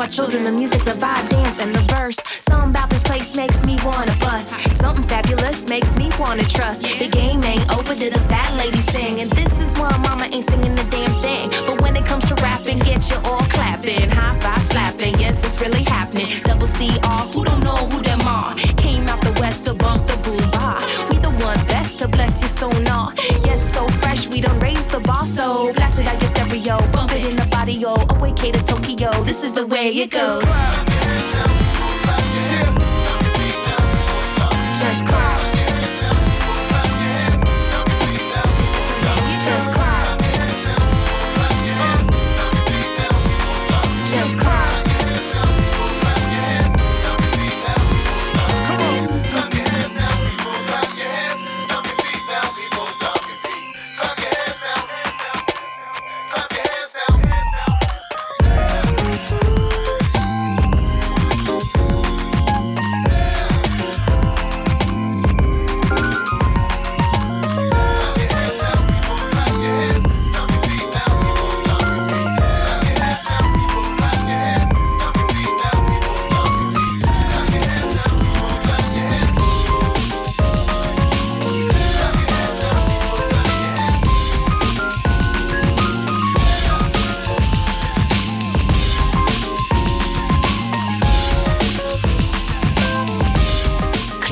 our children the music, the vibe, dance, and the verse. Something about this place makes me wanna bust. Something fabulous makes me wanna trust. The game way it goes.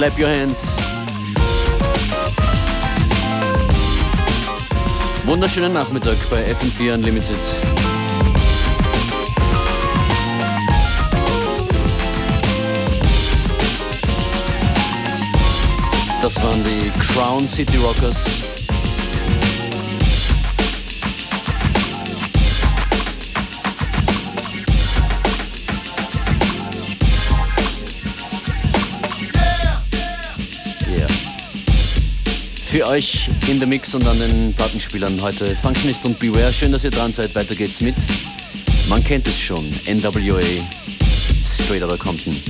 Clap Your Hands. Wunderschönen Nachmittag bei FM4 Unlimited. Das waren die Crown City Rockers für euch in der Mix und an den Plattenspielern heute Functionist und Beware. Schön, dass ihr dran seid. Weiter geht's mit. Man kennt es schon. NWA. Straight Outta Compton.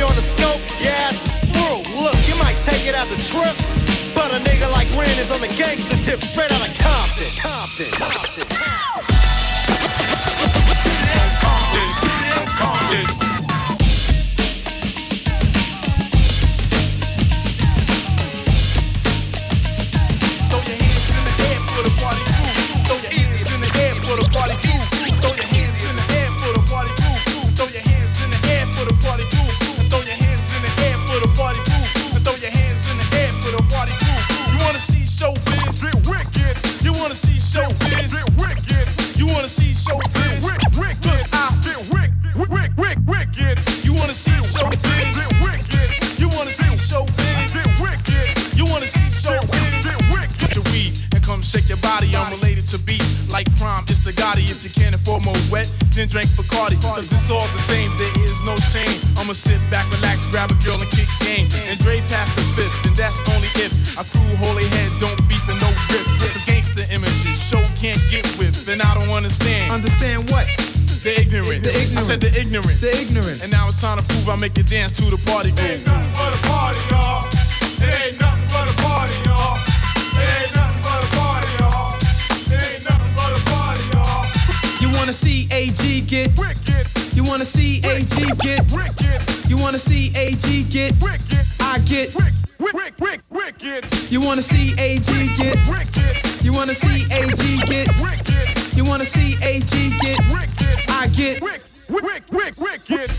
You're on the scope, your ass is through. Look, you might take it as a trip, but a nigga like Ren is on the gangster tip, straight out of Compton. Compton. Compton. Ignorant. The ignorance. I said the ignorant. The ignorance. And now it's time to prove I make you dance to the party groove. Ain't nothing but a party, y'all. It ain't nothing but a party, y'all. It ain't nothing but a party, y'all. It ain't nothing but a party, y'all. You wanna see AG get? Wicked, You wanna see AG get? wicked, You wanna see AG get? wicked, I get. wick, wick, wick, wicked, You wanna see AG get? wicked, You wanna see AG get? wicked, You wanna see AG get? wicked, I get. wick, wick, wick, wicked.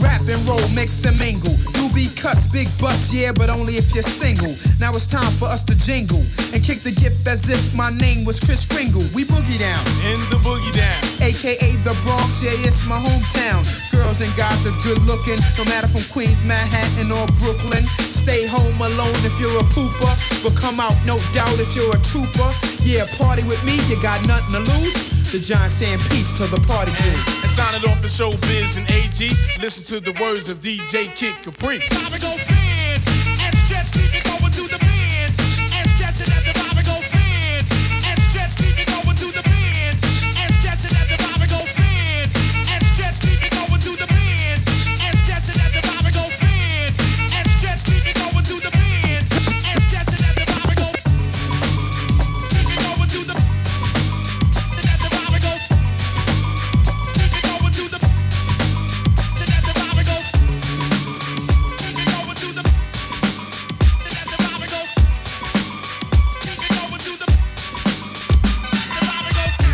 Rap and roll, mix and mingle. Doobie cuts, big butts, yeah, but only if you're single. Now it's time for us to jingle and kick the gift as if my name was Kris Kringle. We boogie down, In the boogie down. Aka the Bronx, yeah, it's my hometown. Girls and guys that's good looking, no matter from Queens, Manhattan, or Brooklyn. Stay home alone if you're a pooper, but come out, no doubt, if you're a trooper. Yeah, party with me, you got nothing to lose. The John saying peace to the party crew. And sign it off for showbiz and AG. Listen to the words of DJ Kid Capri. Bobby go bend and stretch, keep it going to the bend and stretch it at the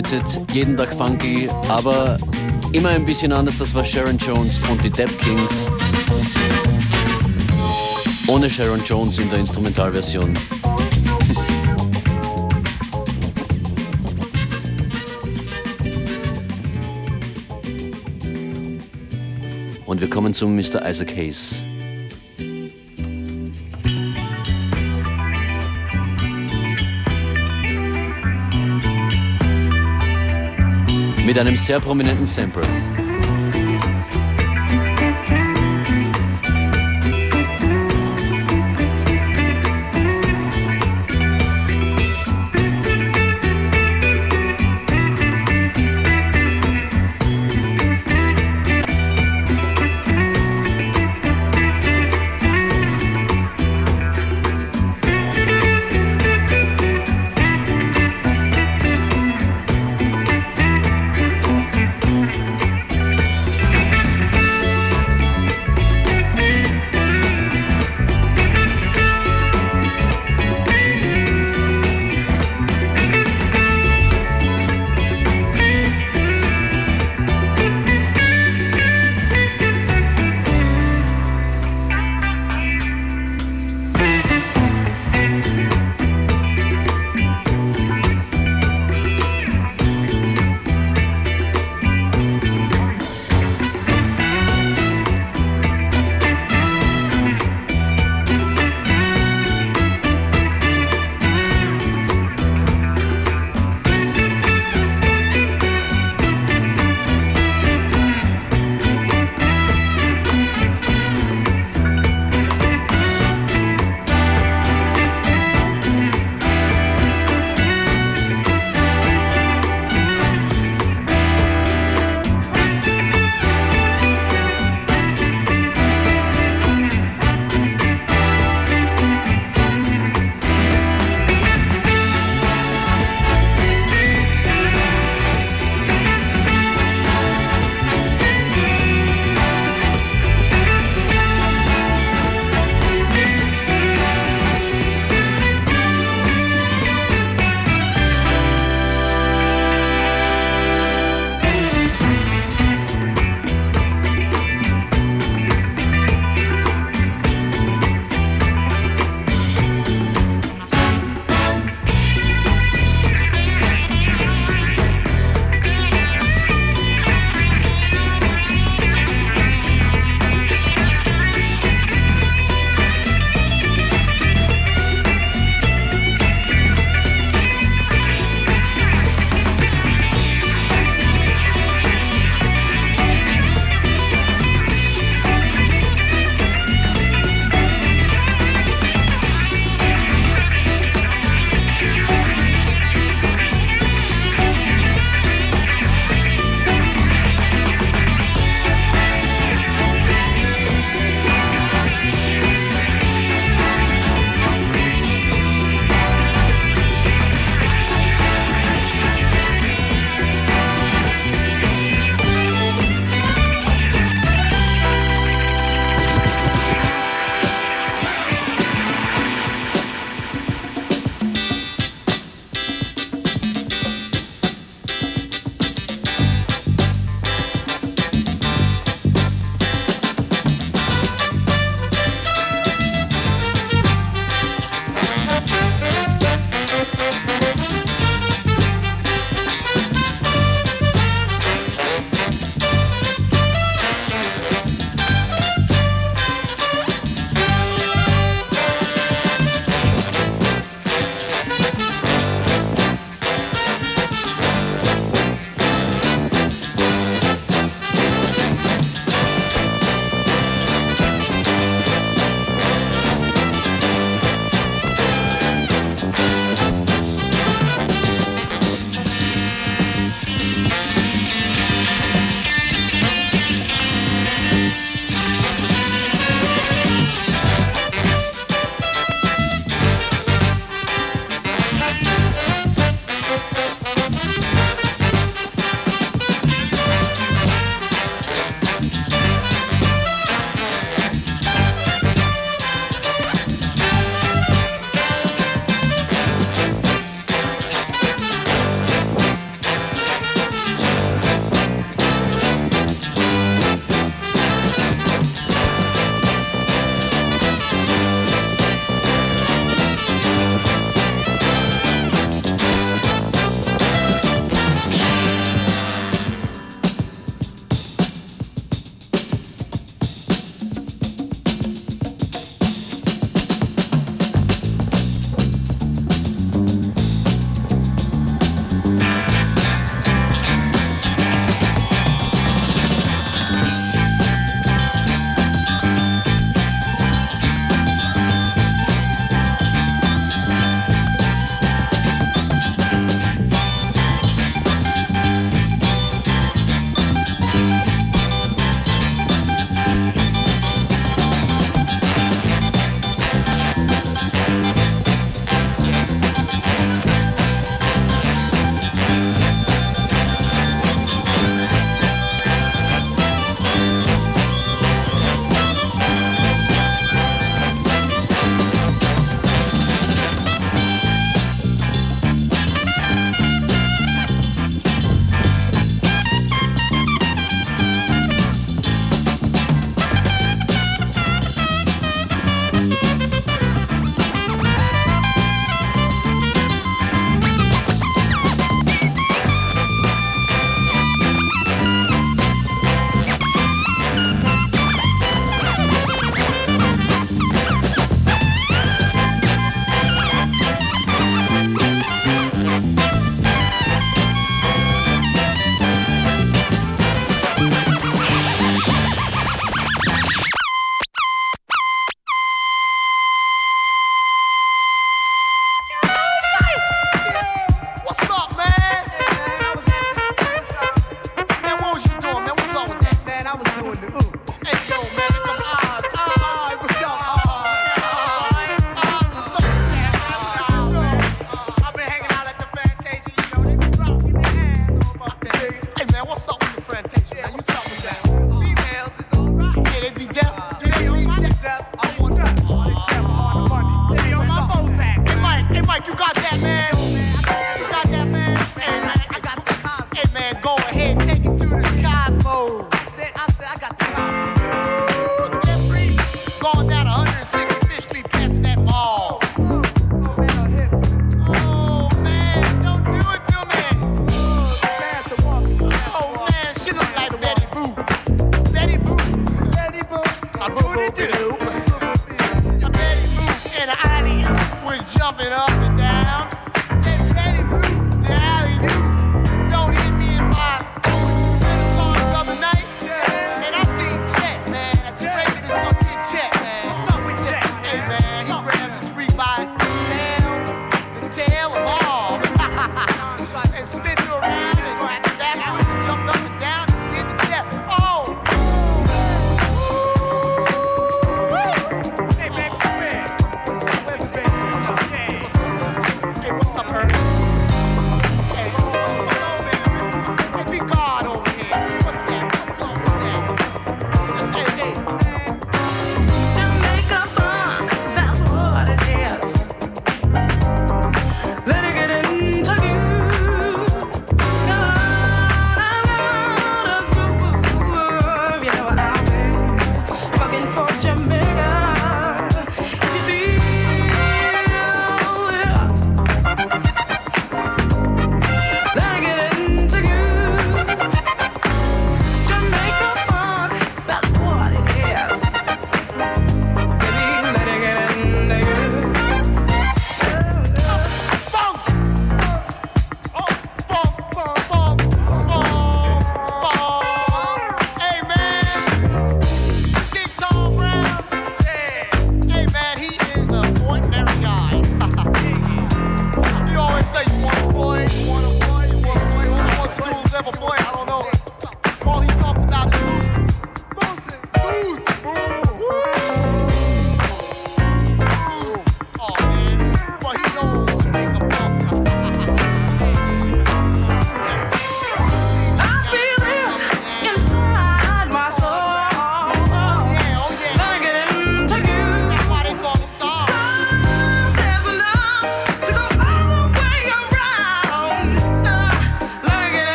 FM4 Unlimited, jeden Tag funky, aber immer ein bisschen anders. Das war Sharon Jones und die Depp Kings. Ohne Sharon Jones in der Instrumentalversion. Und wir kommen zum Mr. Isaac Hayes. Mit einem sehr prominenten Sample.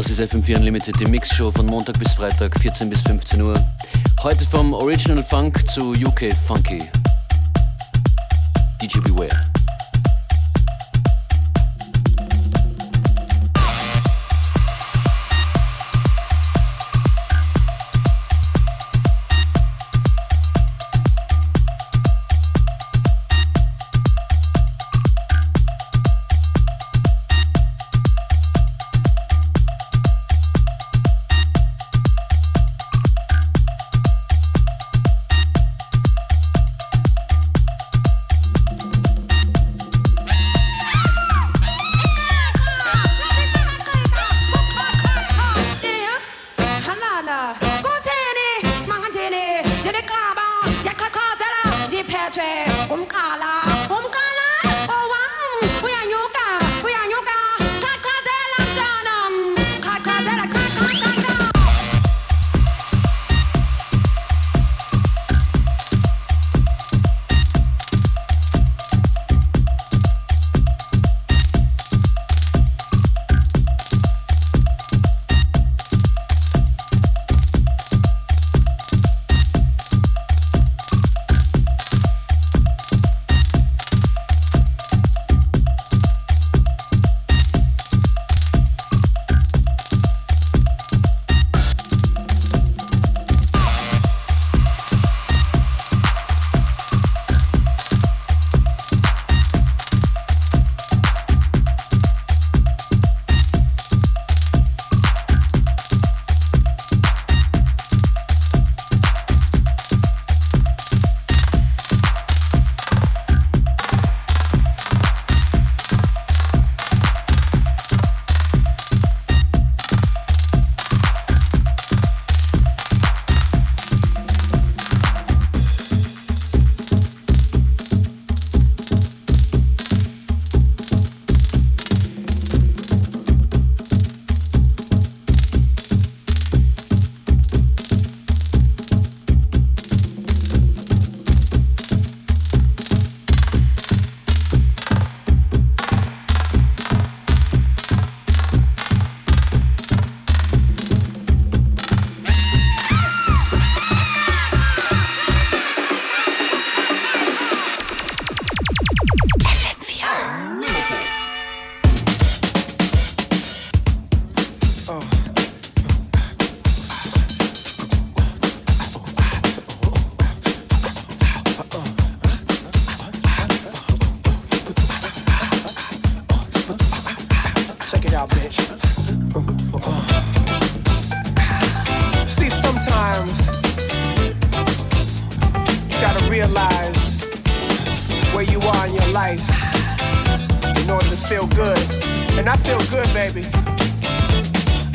Das ist FM4 Unlimited, die Mixshow von Montag bis Freitag, 14 bis 15 Uhr. Heute vom Original Funk zu UK Funky. DJ Beware. out, bitch. Uh. See, sometimes you gotta realize where you are in your life in order to feel good. And I feel good, baby.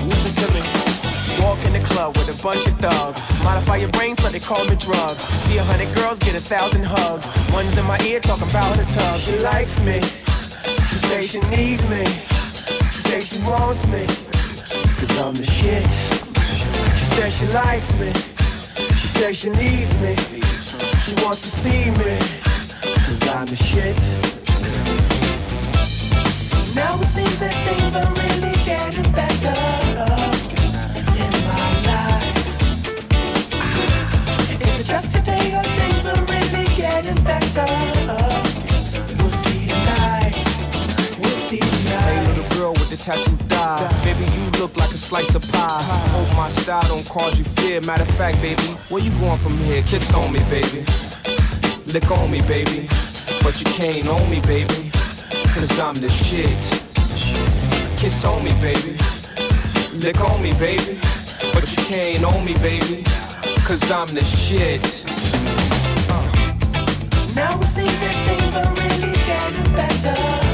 Listen to me. Walk in the club with a bunch of thugs. Modify your brain so they call me drugs. See a hundred girls get a thousand hugs. One's in my ear talking about the tub. She likes me. She says she needs me say she wants me, cause I'm the shit. She says she likes me, she says she needs me, she wants to see me, cause I'm the shit. Now it seems that things are really getting better in my life. Is it just today or things are really getting better? tattoo die. Baby, you look like a slice of pie. Hope my style don't cause you fear. Matter of fact, baby, where you going from here? Kiss on me, baby. Lick on me, baby. But you can't own me, baby. Cause I'm the shit. Kiss on me, baby. Lick on me, baby. But you can't own me, baby. Cause I'm the shit. Now it seems that things are really getting better.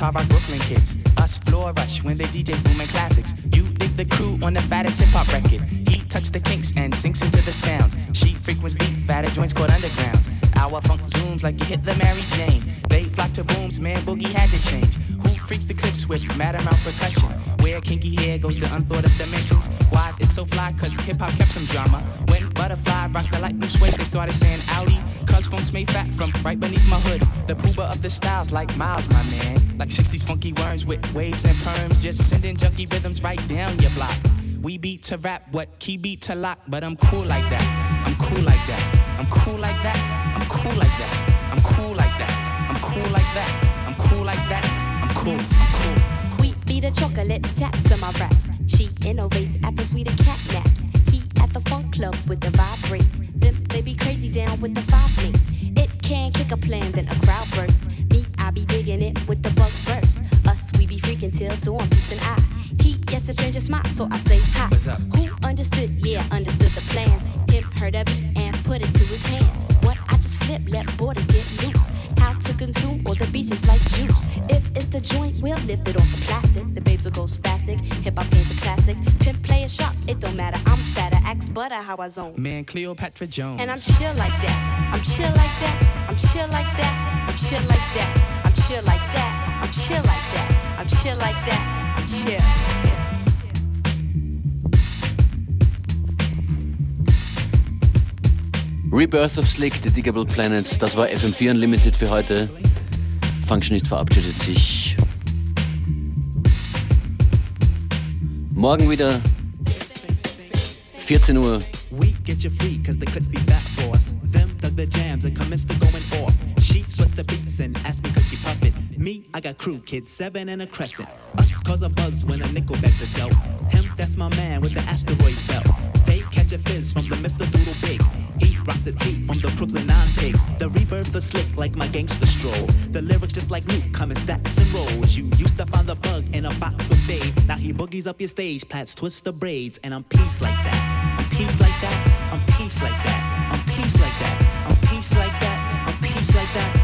By rock Brooklyn kids. Us floor rush when they DJ booming classics. You dig the crew on the fattest hip hop record. He touch the kinks and sinks into the sounds. She frequents deep, fatter joints called undergrounds. Our funk zooms like you hit the Mary Jane. They flock to booms, man, boogie had to change. Who freaks the clips with mad amount percussion? Where kinky hair goes to unthought of dimensions. Why is it so fly? Cause hip hop kept some drama. When Butterfly rocked the light blue suede, they started saying Audi. Cause funk's made fat from right beneath my hood. The pooba of the styles like Miles, my man. Like 60s funky worms with waves and perms. Just sending junky rhythms right down your block. We beat to rap, what key beat to lock, but I'm cool like that. I'm cool like that. I'm cool like that. I'm cool like that. I'm cool like that. I'm cool like that. I'm cool like that. I'm cool. I'm cool. We be the chocolates, taps on my raps. She innovates after sweeter cat naps. He at the funk club with the vibrate. Them they be crazy down with the five link. It can kick a plan, then a crowd burst. I be digging it with the bug first. Us, we be freaking till dawn, peace and I. He gets a stranger smile, so I say hi. What's up? Who understood? Yeah, understood the plans. Him heard of it and put it to his hands. What I just flip, let borders get loose. How to consume all the beaches like juice. If it's the joint, we'll lift it off the plastic. The babes will go spastic. Hip hop game's a classic. Pimp play a shot, it don't matter. I'm fatter, axe butter, how I zone. Man, Cleopatra Jones. And I'm chill like that. I'm chill like that. I'm chill like that. I'm chill like that. Chill like that. I'm chill like that. I'm chill like that. I'm chill. Rebirth of Slick, The Diggable Planets, das war FM4 Unlimited für heute. Functionist verabschiedet sich. Morgen wieder 14 Uhr. We get you free, cause the clips be fat for us. Them dug the jams and commenced to going off. The beats and asks me cause she puff it. Me, I got crew, kids, seven and a crescent. Us cause a buzz when a nickel bags a dope. Him, that's my man with the asteroid belt. They catch a fizz from the Mr. Doodle Big. He rocks a tee from the Brooklyn Nine Pigs. The rebirth is slick like my gangster stroll. The lyrics just like Luke come in stacks and rolls. You used to find the bug in a box with Dave. Now he boogies up your stage, plats twist the braids, and I'm peace like that. I'm peace like that. I'm peace like that. I'm peace like that. I'm peace like that. I'm peace like that.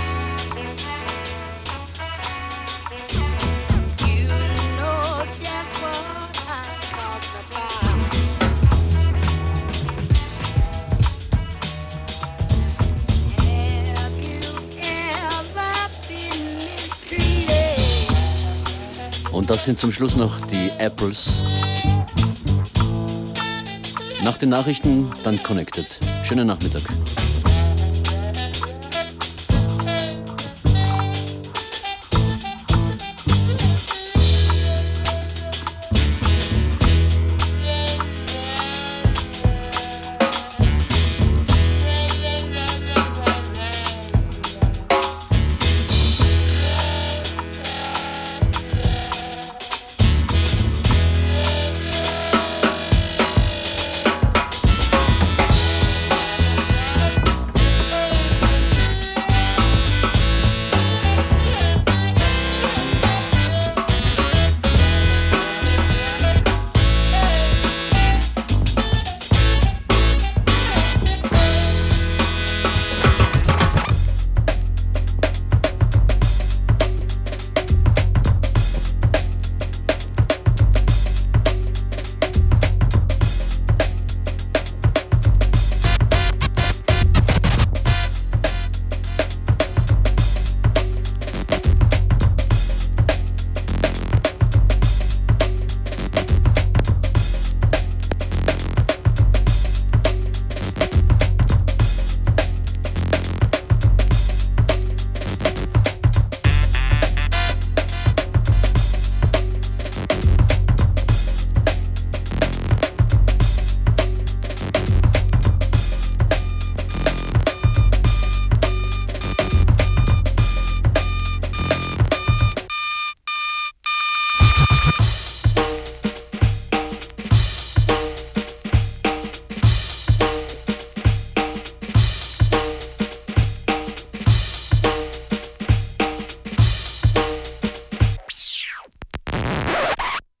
Das sind zum Schluss noch die Apples. Nach den Nachrichten dann Connected. Schönen Nachmittag.